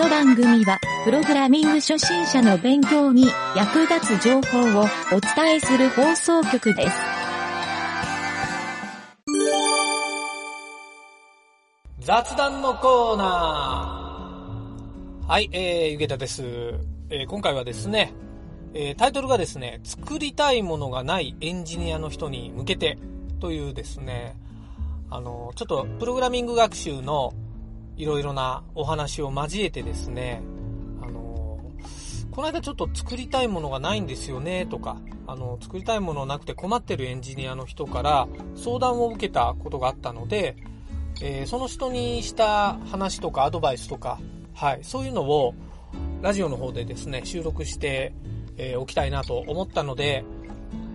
の番組は、プログラミング初心者の勉強に役立つ情報をお伝えする放送局です。雑談のコーナー。はい、えー、ゆげたです。えー、今回はですね、えー、タイトルがですね、作りたいものがないエンジニアの人に向けてというですね、あの、ちょっとプログラミング学習のいろいろなお話を交えてですね、あの、この間ちょっと作りたいものがないんですよねとか、あの、作りたいものなくて困ってるエンジニアの人から相談を受けたことがあったので、えー、その人にした話とかアドバイスとか、はい、そういうのをラジオの方でですね、収録して、え、おきたいなと思ったので、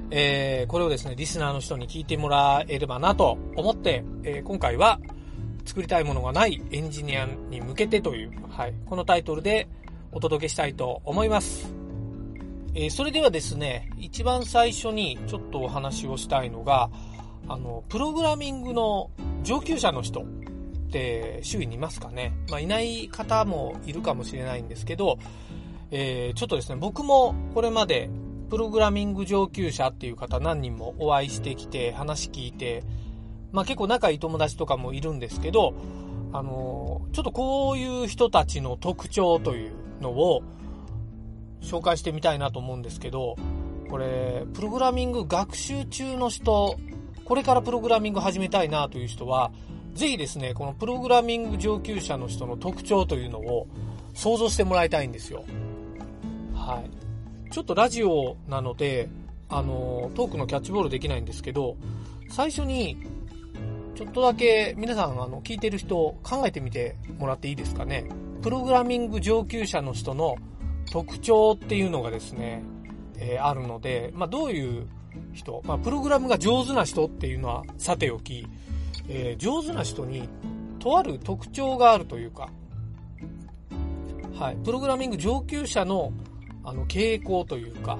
え、これをですね、リスナーの人に聞いてもらえればなと思って、え、今回は、作りたいものがないエンジニアに向けてという、はい、このタイトルでお届けしたいと思います。えー、それではですね、一番最初にちょっとお話をしたいのが、あの、プログラミングの上級者の人って周囲にいますかね。まあ、いない方もいるかもしれないんですけど、えー、ちょっとですね、僕もこれまでプログラミング上級者っていう方何人もお会いしてきて話聞いて、まあ結構仲いい友達とかもいるんですけど、あの、ちょっとこういう人たちの特徴というのを紹介してみたいなと思うんですけど、これ、プログラミング学習中の人、これからプログラミング始めたいなという人は、ぜひですね、このプログラミング上級者の人の特徴というのを想像してもらいたいんですよ。はい。ちょっとラジオなので、あの、トークのキャッチボールできないんですけど、最初にちょっとだけ皆さんあの聞いてる人考えてみてもらっていいですかね。プログラミング上級者の人の特徴っていうのがですね、えー、あるので、まあ、どういう人、まあ、プログラムが上手な人っていうのはさておき、えー、上手な人にとある特徴があるというか、はい、プログラミング上級者のあの傾向というか、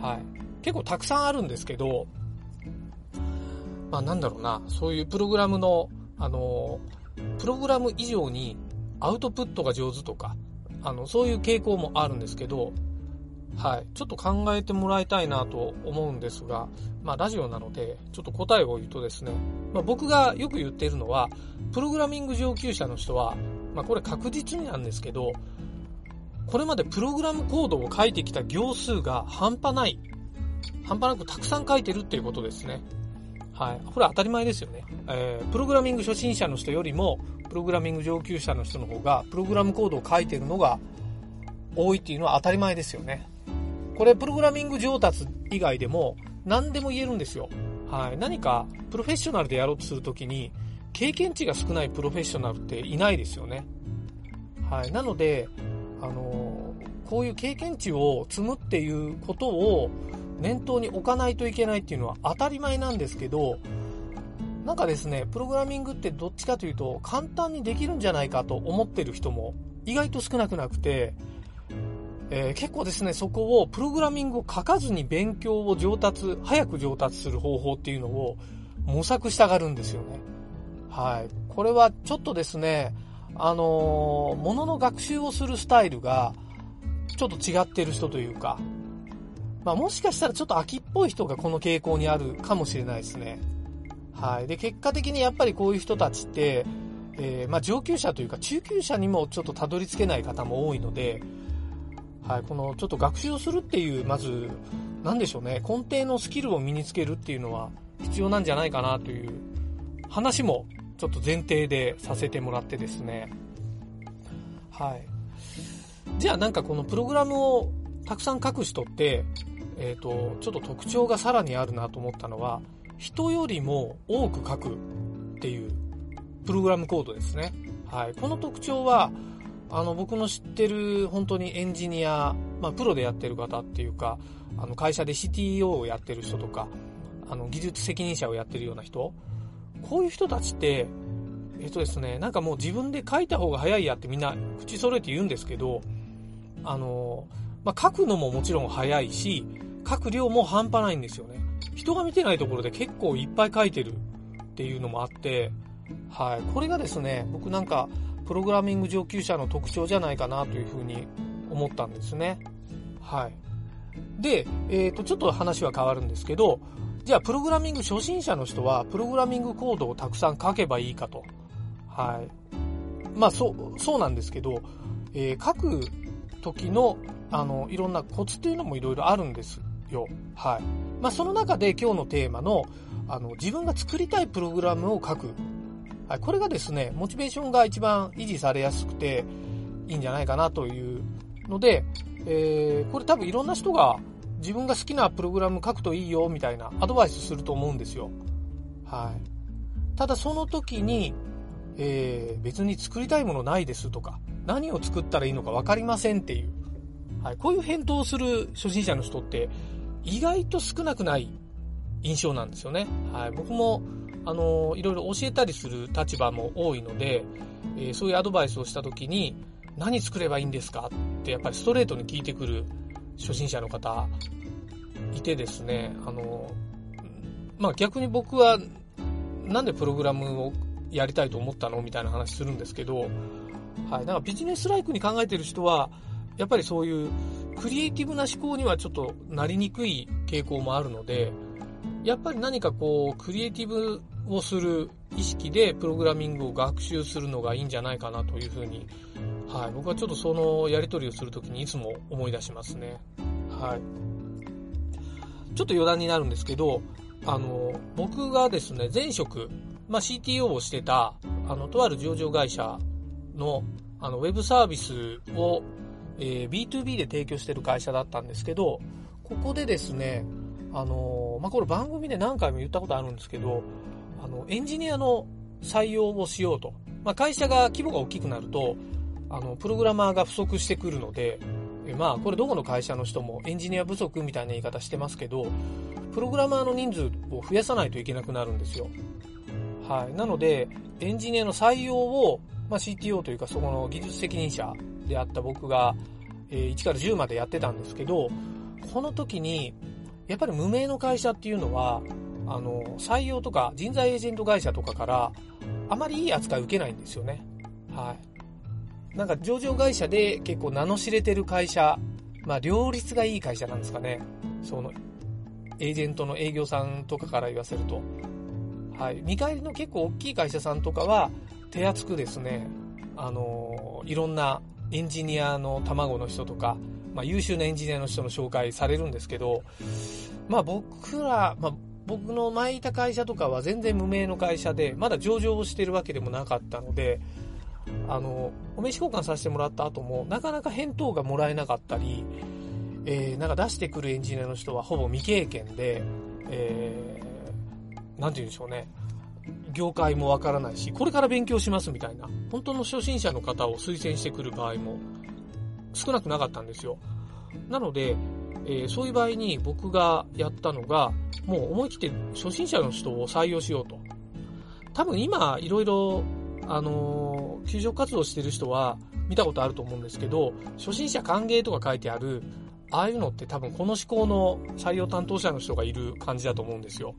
はい、結構たくさんあるんですけど、まあなんだろうな、そういうプログラムの、あの、プログラム以上にアウトプットが上手とか、あの、そういう傾向もあるんですけど、はい。ちょっと考えてもらいたいなと思うんですが、まあラジオなので、ちょっと答えを言うとですね、まあ僕がよく言っているのは、プログラミング上級者の人は、まあこれ確実になんですけど、これまでプログラムコードを書いてきた行数が半端ない、半端なくたくさん書いてるっていうことですね。はい。これ当たり前ですよね。えー、プログラミング初心者の人よりも、プログラミング上級者の人の方が、プログラムコードを書いてるのが多いっていうのは当たり前ですよね。これ、プログラミング上達以外でも、何でも言えるんですよ。はい。何か、プロフェッショナルでやろうとするときに、経験値が少ないプロフェッショナルっていないですよね。はい。なので、あのー、こういう経験値を積むっていうことを、念頭に置かないといけないっていうのは当たり前なんですけど、なんかですね、プログラミングってどっちかというと簡単にできるんじゃないかと思ってる人も意外と少なくなくて、えー、結構ですね、そこをプログラミングを書かずに勉強を上達、早く上達する方法っていうのを模索したがるんですよね。はい。これはちょっとですね、あのー、ものの学習をするスタイルがちょっと違ってる人というか、まあ、もしかしたらちょっと秋っぽい人がこの傾向にあるかもしれないですね。はい。で、結果的にやっぱりこういう人たちって、えー、まあ、上級者というか中級者にもちょっとたどり着けない方も多いので、はい、このちょっと学習をするっていう、まず、なんでしょうね、根底のスキルを身につけるっていうのは必要なんじゃないかなという話もちょっと前提でさせてもらってですね。はい。じゃあなんかこのプログラムをたくさん書く人って、えっ、ー、と、ちょっと特徴がさらにあるなと思ったのは、人よりも多く書くっていうプログラムコードですね。はい。この特徴は、あの、僕の知ってる本当にエンジニア、まあ、プロでやってる方っていうか、あの、会社で CTO をやってる人とか、あの、技術責任者をやってるような人、こういう人たちって、えっとですね、なんかもう自分で書いた方が早いやってみんな口揃えて言うんですけど、あの、まあ、書くのももちろん早いし、書く量も半端ないんですよね。人が見てないところで結構いっぱい書いてるっていうのもあって、はい。これがですね、僕なんか、プログラミング上級者の特徴じゃないかなというふうに思ったんですね。はい。で、えっ、ー、と、ちょっと話は変わるんですけど、じゃあ、プログラミング初心者の人は、プログラミングコードをたくさん書けばいいかと。はい。まあ、そう、そうなんですけど、えー、書く時の、あの、いろんなコツっていうのもいろいろあるんですよ。はい。まあ、その中で今日のテーマの、あの、自分が作りたいプログラムを書く。はい。これがですね、モチベーションが一番維持されやすくていいんじゃないかなというので、えー、これ多分いろんな人が自分が好きなプログラム書くといいよみたいなアドバイスすると思うんですよ。はい。ただその時に、えー、別に作りたいものないですとか、何を作ったらいいのか分かりませんっていう、はい、こういう返答をする初心者の人って意外と少なくない印象なんですよね。はい、僕も、あの、いろいろ教えたりする立場も多いので、えー、そういうアドバイスをした時に、何作ればいいんですか？ってやっぱりストレートに聞いてくる初心者の方いてですね、あの、まあ、逆に僕はなんでプログラムをやりたいと思ったの？みたいな話するんですけど、はい。だかビジネスライクに考えてる人は、やっぱりそういうクリエイティブな思考にはちょっとなりにくい傾向もあるので、やっぱり何かこう、クリエイティブをする意識でプログラミングを学習するのがいいんじゃないかなというふうに、はい。僕はちょっとそのやり取りをするときにいつも思い出しますね。はい。ちょっと余談になるんですけど、あの、僕がですね、前職、まあ、CTO をしてた、あの、とある上場会社の、あの、ウェブサービスを、えー、B2B で提供してる会社だったんですけど、ここでですね、あのまあ、これ番組で何回も言ったことあるんですけど、あの、エンジニアの採用をしようと。まあ、会社が規模が大きくなると、あの、プログラマーが不足してくるので、まあ、これどこの会社の人もエンジニア不足みたいな言い方してますけど、プログラマーの人数を増やさないといけなくなるんですよ。はい。なので、エンジニアの採用を、まあ、CTO というか、そこの技術責任者であった僕が、えー、1から10までやってたんですけど、この時に、やっぱり無名の会社っていうのは、あの、採用とか人材エージェント会社とかから、あまりいい扱い受けないんですよね。はい。なんか上場会社で結構名の知れてる会社、まあ両立がいい会社なんですかね。その、エージェントの営業さんとかから言わせると。はい、見返りの結構大きい会社さんとかは、手厚くですね、あのいろんなエンジニアの卵の人とか、まあ、優秀なエンジニアの人の紹介されるんですけど、まあ僕ら、まあ僕の前いた会社とかは全然無名の会社で、まだ上場をしてるわけでもなかったので、あの、お名刺交換させてもらった後も、なかなか返答がもらえなかったり、えー、なんか出してくるエンジニアの人はほぼ未経験で、えなんて言うんでしょうね。業界もわからないし、これから勉強しますみたいな、本当の初心者の方を推薦してくる場合も少なくなかったんですよ。なので、えー、そういう場合に僕がやったのが、もう思い切って初心者の人を採用しようと。多分今、いろいろ、あのー、求職活動してる人は見たことあると思うんですけど、初心者歓迎とか書いてある、ああいうのって多分この思考の採用担当者の人がいる感じだと思うんですよ。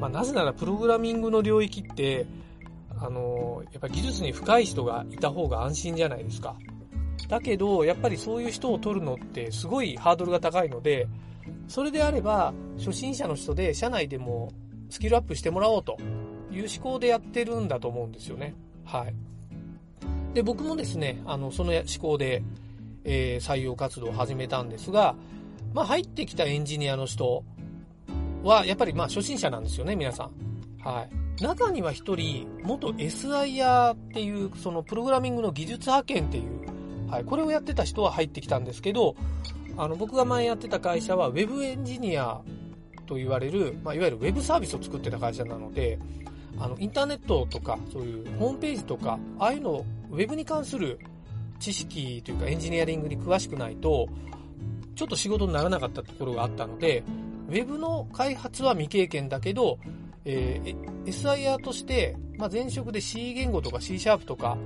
まあ、なぜならプログラミングの領域って、あのやっぱ技術に深い人がいた方が安心じゃないですか。だけど、やっぱりそういう人を取るのってすごいハードルが高いので、それであれば、初心者の人で社内でもスキルアップしてもらおうという思考でやってるんだと思うんですよね。はい。で、僕もですね、あの、その思考で、えー、採用活動を始めたんですが、まあ、入ってきたエンジニアの人は、やっぱりまあ初心者なんですよね、皆さん。はい。中には一人、元 SIR っていう、そのプログラミングの技術派遣っていう、はい、これをやってた人は入ってきたんですけど、あの、僕が前やってた会社は Web エンジニアと言われる、まあ、いわゆる Web サービスを作ってた会社なので、あの、インターネットとか、そういうホームページとか、ああいうの、Web に関する知識というかエンジニアリングに詳しくないと、ちょっと仕事にならなかったところがあったので、ウェブの開発は未経験だけど、えー、SIR として、まあ、前職で C 言語とか C シャープとか、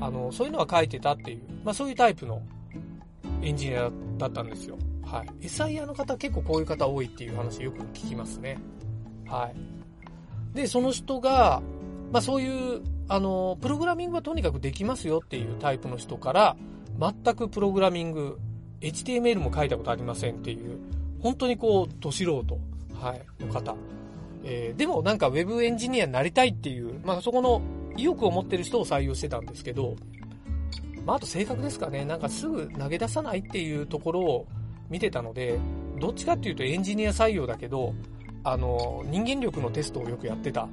あの、そういうのは書いてたっていう、まあ、そういうタイプのエンジニアだったんですよ。はい。SIR の方結構こういう方多いっていう話よく聞きますね。はい。で、その人が、まあ、そういう、あの、プログラミングはとにかくできますよっていうタイプの人から、全くプログラミング、HTML も書いたことありませんっていう、本当にこう、ど素人、はい、の方。えー、でもなんか Web エンジニアになりたいっていう、まあそこの意欲を持ってる人を採用してたんですけど、まああと性格ですかね、なんかすぐ投げ出さないっていうところを見てたので、どっちかっていうとエンジニア採用だけど、あの、人間力のテストをよくやってた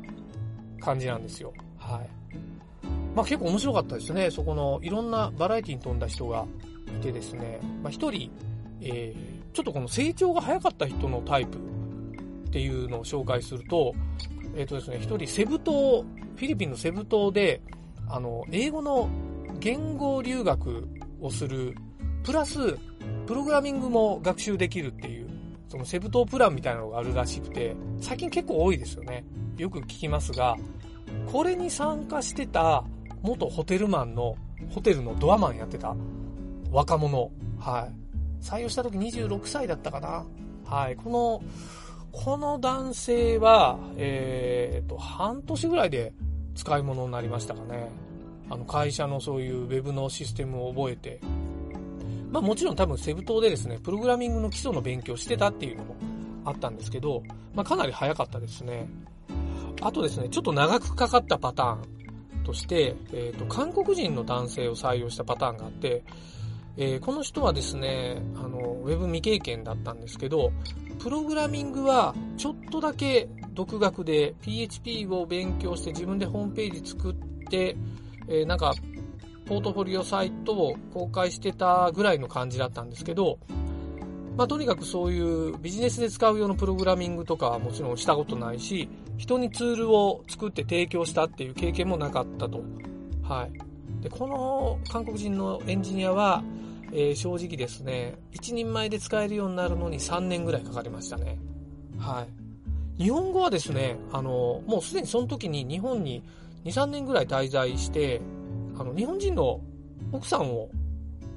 感じなんですよ。はい。まあ結構面白かったですね。そこのいろんなバラエティに富んだ人がいてですね、まあ一人、えー、ちょっとこの成長が早かった人のタイプっていうのを紹介すると、えっ、ー、とですね、一人セブ島、フィリピンのセブ島で、あの、英語の言語留学をする、プラス、プログラミングも学習できるっていう、そのセブ島プランみたいなのがあるらしくて、最近結構多いですよね。よく聞きますが、これに参加してた元ホテルマンの、ホテルのドアマンやってた若者、はい。採用した時26歳だったかな。はい。この、この男性は、えー、と、半年ぐらいで使い物になりましたかね。あの、会社のそういうウェブのシステムを覚えて。まあもちろん多分セブ島でですね、プログラミングの基礎の勉強してたっていうのもあったんですけど、まあかなり早かったですね。あとですね、ちょっと長くかかったパターンとして、えっ、ー、と、韓国人の男性を採用したパターンがあって、えー、この人はですね、あの、ウェブ未経験だったんですけど、プログラミングはちょっとだけ独学で PHP を勉強して自分でホームページ作って、えー、なんか、ポートフォリオサイトを公開してたぐらいの感じだったんですけど、まあ、とにかくそういうビジネスで使う用のプログラミングとかはもちろんしたことないし、人にツールを作って提供したっていう経験もなかったと。はい。で、この韓国人のエンジニアは、えー、正直ですね、一人前で使えるようになるのに3年ぐらいかかりましたね。はい。日本語はですね、あの、もうすでにその時に日本に2、3年ぐらい滞在して、あの、日本人の奥さんを、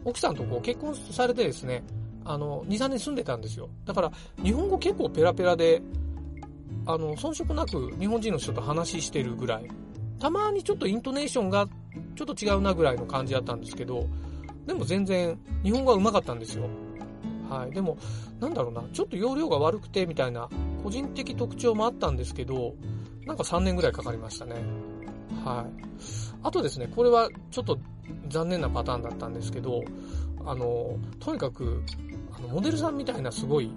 奥さんとこう結婚されてですね、あの、2、3年住んでたんですよ。だから、日本語結構ペラペラで、あの、遜色なく日本人の人と話してるぐらい。たまにちょっとイントネーションがちょっと違うなぐらいの感じだったんですけど、でも全然、日本語は上手かったんですよ。はい。でも、なんだろうな、ちょっと容量が悪くて、みたいな、個人的特徴もあったんですけど、なんか3年ぐらいかかりましたね。はい。あとですね、これはちょっと残念なパターンだったんですけど、あの、とにかく、あの、モデルさんみたいなすごい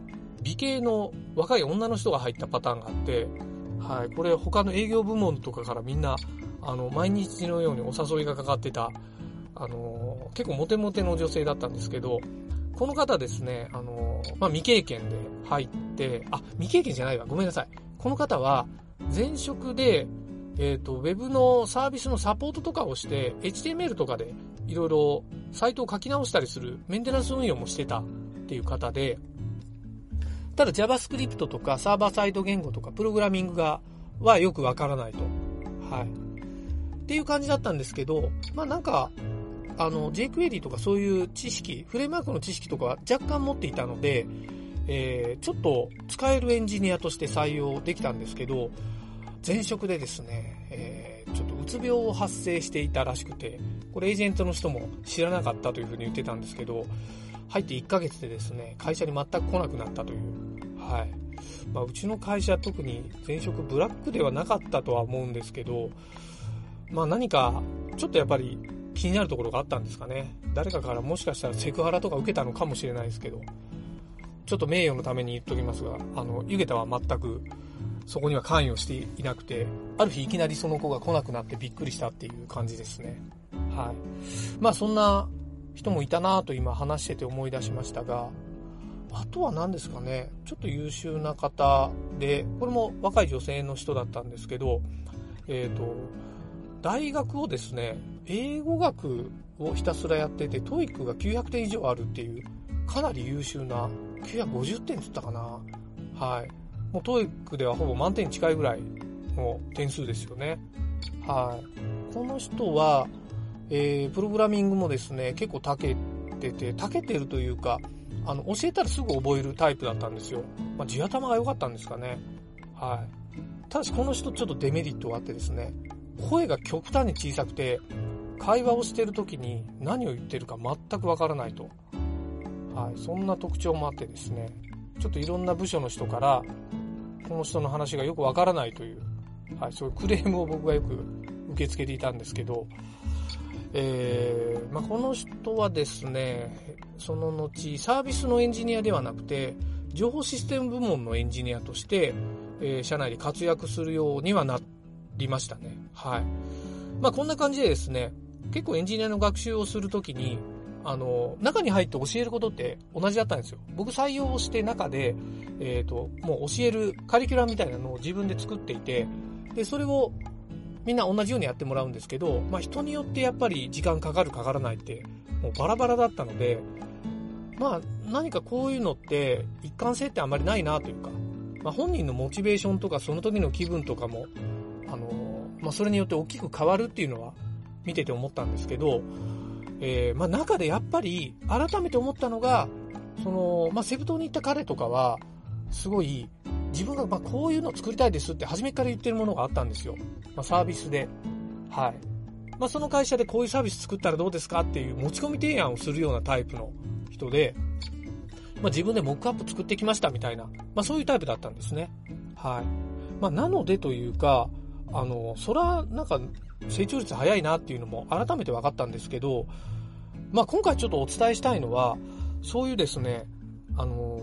美形の若い女の人が入ったパターンがあって、はい。これ他の営業部門とかからみんな、あの、毎日のようにお誘いがかかってたあの、結構モテモテの女性だったんですけど、この方ですね、あの、まあ、未経験で入って、あ、未経験じゃないわ、ごめんなさい。この方は、前職で、えっ、ー、と、ウェブのサービスのサポートとかをして、HTML とかでいろいろサイトを書き直したりするメンテナンス運用もしてたっていう方で、ただ JavaScript とかサーバーサイド言語とかプログラミングが、はよくわからないと。はい。っていう感じだったんですけど、まあなんか、あの、jQuery とかそういう知識、フレームワークの知識とかは若干持っていたので、えー、ちょっと使えるエンジニアとして採用できたんですけど、前職でですね、えー、ちょっとうつ病を発生していたらしくて、これエージェントの人も知らなかったというふうに言ってたんですけど、入って1ヶ月でですね、会社に全く来なくなったという。はい。まあ、うちの会社特に前職ブラックではなかったとは思うんですけど、まあ何か、ちょっとやっぱり気になるところがあったんですかね。誰かからもしかしたらセクハラとか受けたのかもしれないですけど、ちょっと名誉のために言っときますが、あの、ゆげたは全くそこには関与していなくて、ある日いきなりその子が来なくなってびっくりしたっていう感じですね。はい。まあそんな人もいたなと今話してて思い出しましたが、あとは何ですかね、ちょっと優秀な方で、これも若い女性の人だったんですけど、えっ、ー、と、大学をですね、英語学をひたすらやってて、 TOEICが900点以上あるっていう、かなり優秀な、950点つったかな。はい。もう TOEICではほぼ満点近いぐらいの点数ですよね。はい。この人は、えー、プログラミングもですね、結構長けてて、長けてるというか、あの、教えたらすぐ覚えるタイプだったんですよ。まあ、地頭が良かったんですかね。はい。ただしこの人ちょっとデメリットがあってですね、声が極端に小さくて、会話をしてる時に何を言ってるか全くわからないと。はい、そんな特徴もあってですね、ちょっといろんな部署の人から、この人の話がよくわからないという、はい、そういうクレームを僕がよく受け付けていたんですけど、えーまあ、この人はですね、その後、サービスのエンジニアではなくて、情報システム部門のエンジニアとして、えー、社内で活躍するようにはなっりましたね。はい。まあ、こんな感じでですね、結構エンジニアの学習をするときに、あの、中に入って教えることって同じだったんですよ。僕採用して中で、えっ、ー、と、もう教えるカリキュラムみたいなのを自分で作っていて、で、それをみんな同じようにやってもらうんですけど、まあ人によってやっぱり時間かかるかからないって、もうバラバラだったので、まあ何かこういうのって一貫性ってあんまりないなというか、まあ本人のモチベーションとかその時の気分とかも、まあそれによって大きく変わるっていうのは見てて思ったんですけど、えー、まあ中でやっぱり改めて思ったのが、その、まあセブ島に行った彼とかは、すごい自分がまこういうの作りたいですって初めから言ってるものがあったんですよ。まあ、サービスで。はい。まあ、その会社でこういうサービス作ったらどうですかっていう持ち込み提案をするようなタイプの人で、まあ、自分でモックアップ作ってきましたみたいな、まあ、そういうタイプだったんですね。はい。まあ、なのでというか、あの、そら、なんか、成長率早いなっていうのも改めて分かったんですけど、まあ、今回ちょっとお伝えしたいのは、そういうですね、あの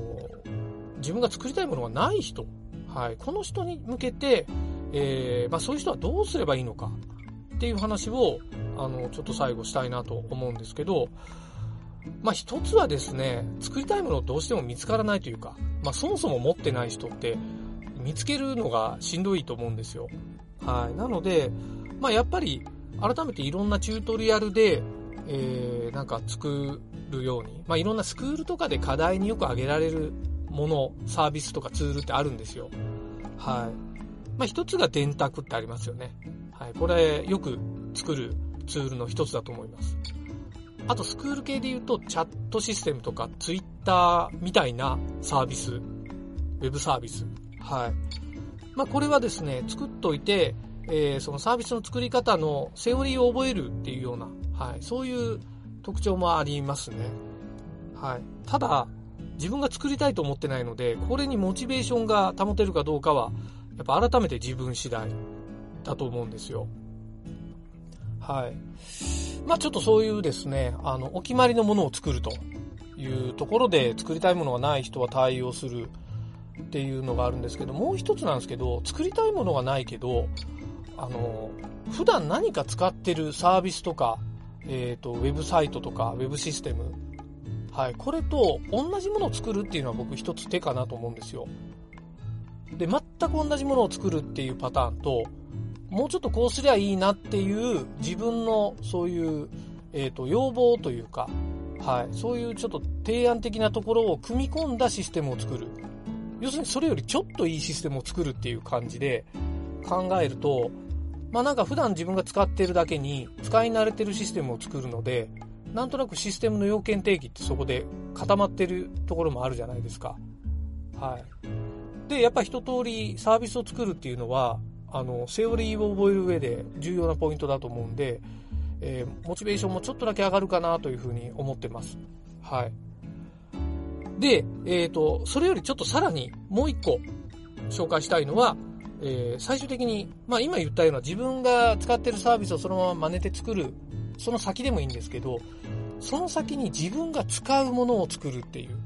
自分が作りたいものがない人、はい、この人に向けて、えー、まあ、そういう人はどうすればいいのかっていう話を、あの、ちょっと最後したいなと思うんですけど、まあ、一つはですね、作りたいものをどうしても見つからないというか、まあ、そもそも持ってない人って見つけるのがしんどいと思うんですよ。はい。なので、まあ、やっぱり改めていろんなチュートリアルで、えー、なんか作るように、まあ、いろんなスクールとかで課題によく挙げられるもの、サービスとかツールってあるんですよ。はい。まあ、一つが電卓ってありますよね。はい。これ、よく作るツールの一つだと思います。あと、スクール系で言うと、チャットシステムとか、ツイッターみたいなサービス、ウェブサービス。はい。まあ、これはですね、作っといて、えー、そのサービスの作り方のセオリーを覚えるっていうような、はい、そういう特徴もありますね。はい。ただ、自分が作りたいと思ってないので、これにモチベーションが保てるかどうかは、やっぱ改めて自分次第だと思うんですよ。はい。まあちょっとそういうですね、あの、お決まりのものを作るというところで作りたいものがない人は対応するっていうのがあるんですけど、もう一つなんですけど、作りたいものがないけど、あの、普段何か使ってるサービスとか、え、ー、と、ウェブサイトとか、ウェブシステム、はい、これと同じものを作るっていうのは僕一つ手かなと思うんですよ。で、全く同じものを作るっていうパターンと、もうちょっとこうすりゃいいなっていう自分のそういう、えっ、ー、と、要望というか、はい、そういうちょっと提案的なところを組み込んだシステムを作る。要するにそれよりちょっといいシステムを作るっていう感じで考えると、まあなんか普段自分が使ってるだけに使い慣れてるシステムを作るので、なんとなくシステムの要件定義ってそこで固まってるところもあるじゃないですか。はい。で、やっぱ一通りサービスを作るっていうのは、あの、セオリーを覚える上で重要なポイントだと思うんで、えー、モチベーションもちょっとだけ上がるかなというふうに思ってます。はい。で、えっ、ー、と、それよりちょっとさらにもう一個紹介したいのは、えー、最終的に、まあ今言ったような自分が使ってるサービスをそのまま真似て作るその先でもいいんですけど、その先に自分が使うものを作るっていう。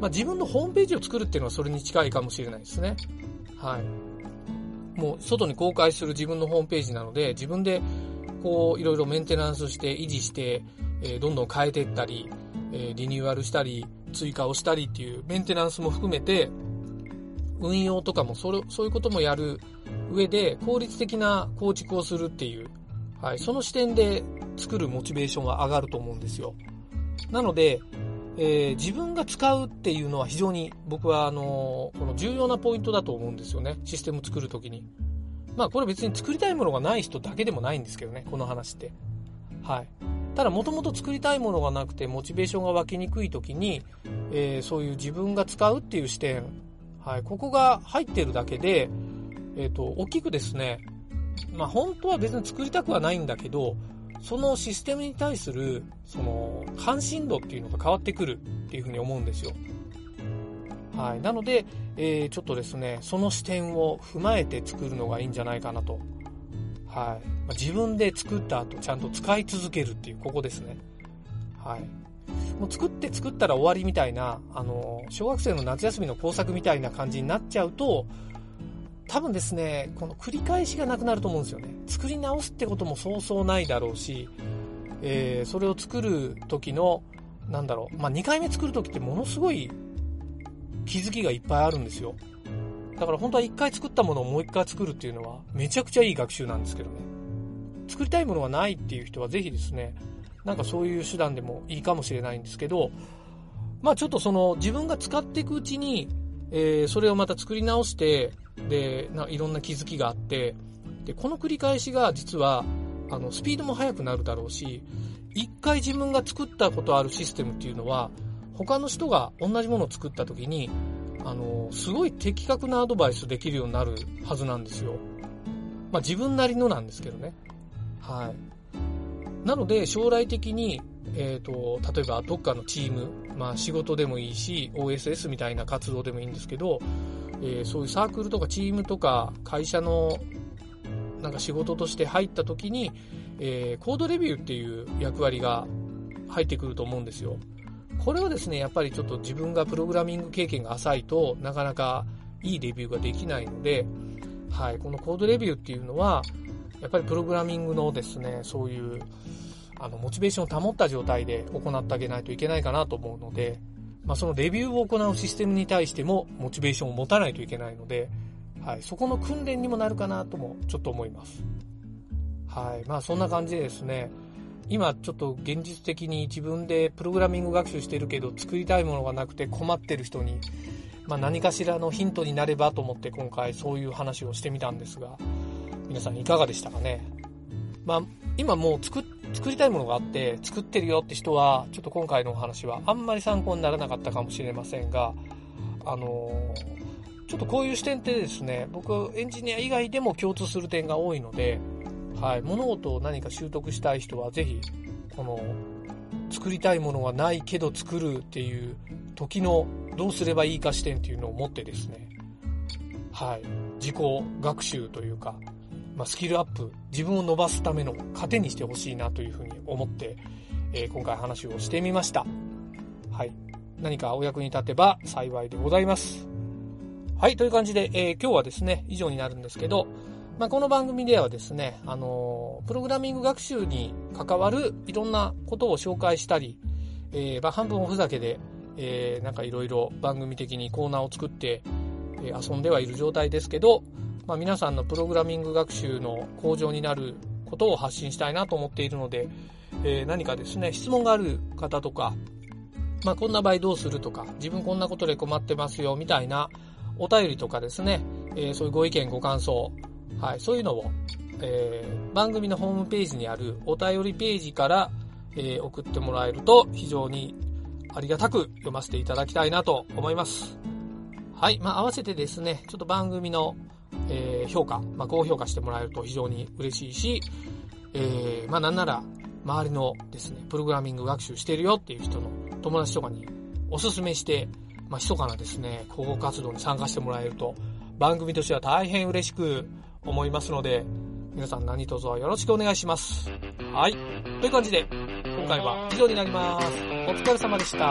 まあ、自分のホームページを作るっていうのはそれに近いかもしれないですね。はい。もう外に公開する自分のホームページなので、自分でこういろいろメンテナンスして維持して、えー、どんどん変えていったり、えー、リニューアルしたり、追加をしたりっていうメンテナンスも含めて、運用とかもそれ、そういうこともやる上で効率的な構築をするっていうはい、その視点で作るモチベーションは上がると思うんですよ。なので、えー、自分が使うっていうのは非常に僕はあのー、この重要なポイントだと思うんですよね。システム作るときに。まあこれ別に作りたいものがない人だけでもないんですけどね、この話って。はい。ただもともと作りたいものがなくてモチベーションが湧きにくいときに、えー、そういう自分が使うっていう視点、はい、ここが入ってるだけで、えっ、と、大きくですね、まあ本当は別に作りたくはないんだけど、そのシステムに対する、その、関心度っていうのが変わってくるっていうふうに思うんですよ。はい。なので、えー、ちょっとですね、その視点を踏まえて作るのがいいんじゃないかなと。はい。まあ、自分で作った後、ちゃんと使い続けるっていう、ここですね。はい。もう作って作ったら終わりみたいな、あの、小学生の夏休みの工作みたいな感じになっちゃうと、多分ですね、この繰り返しがなくなると思うんですよね。作り直すってこともそうそうないだろうし、えー、それを作る時の、なんだろう、まあ、2回目作る時ってものすごい気づきがいっぱいあるんですよ。だから本当は1回作ったものをもう1回作るっていうのはめちゃくちゃいい学習なんですけどね。作りたいものがないっていう人はぜひですね、なんかそういう手段でもいいかもしれないんですけど、まあちょっとその自分が使っていくうちに、えー、それをまた作り直して、で、ないろんな気づきがあって、で、この繰り返しが実は、あの、スピードも速くなるだろうし、一回自分が作ったことあるシステムっていうのは、他の人が同じものを作った時に、あの、すごい的確なアドバイスできるようになるはずなんですよ。まあ自分なりのなんですけどね。はい。なので将来的に、えっ、ー、と、例えばどっかのチーム、まあ仕事でもいいし、OSS みたいな活動でもいいんですけど、えー、そういうサークルとかチームとか会社のなんか仕事として入った時に、えー、コードレビューっていう役割が入ってくると思うんですよ。これはですね、やっぱりちょっと自分がプログラミング経験が浅いとなかなかいいレビューができないので、はい、このコードレビューっていうのは、やっぱりプログラミングのですね、そういうあのモチベーションを保った状態で行ってあげないといけないかなと思うので、まあ、そのレビューを行うシステムに対してもモチベーションを持たないといけないので、はい、そこの訓練にもなるかなともちょっと思います。はい。まあそんな感じでですね、今ちょっと現実的に自分でプログラミング学習してるけど作りたいものがなくて困ってる人に、まあ、何かしらのヒントになればと思って今回そういう話をしてみたんですが、皆さんいかがでしたかね？まあ今もう作作りたいものがあって作ってるよって人はちょっと今回のお話はあんまり参考にならなかったかもしれませんがあのー、ちょっとこういう視点ってですね僕エンジニア以外でも共通する点が多いので、はい、物事を何か習得したい人はぜひこの作りたいものがないけど作るっていう時のどうすればいいか視点っていうのを持ってですねはい自己学習というかまあ、スキルアップ、自分を伸ばすための糧にしてほしいなというふうに思って、えー、今回話をしてみました。はい。何かお役に立てば幸いでございます。はい、という感じで、えー、今日はですね、以上になるんですけど、まあ、この番組ではですね、あの、プログラミング学習に関わるいろんなことを紹介したり、えー、まあ、半分おふざけで、えー、なんかいろいろ番組的にコーナーを作って、え遊んではいる状態ですけど、まあ、皆さんのプログラミング学習の向上になることを発信したいなと思っているので、えー、何かですね、質問がある方とか、まあ、こんな場合どうするとか、自分こんなことで困ってますよ、みたいなお便りとかですね、えー、そういうご意見、ご感想、はい、そういうのを、えー、番組のホームページにあるお便りページから、えー、送ってもらえると非常にありがたく読ませていただきたいなと思います。はい。まあ、合わせてですね、ちょっと番組のえー、評価、まあ、高評価してもらえると非常に嬉しいし、えー、まあ、なんなら、周りのですね、プログラミング学習してるよっていう人の友達とかにおすすめして、まあ、密かなですね、広報活動に参加してもらえると、番組としては大変嬉しく思いますので、皆さん何卒よろしくお願いします。はい。という感じで、今回は以上になります。お疲れ様でした。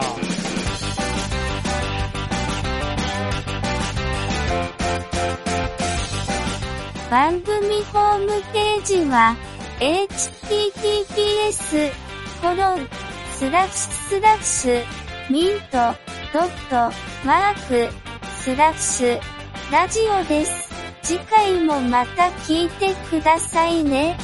番組ホームページは、https, コロン、スラッシュスラッシュ、ミント、ドット、マーク、スラッシュ、ラジオです。次回もまた聞いてくださいね。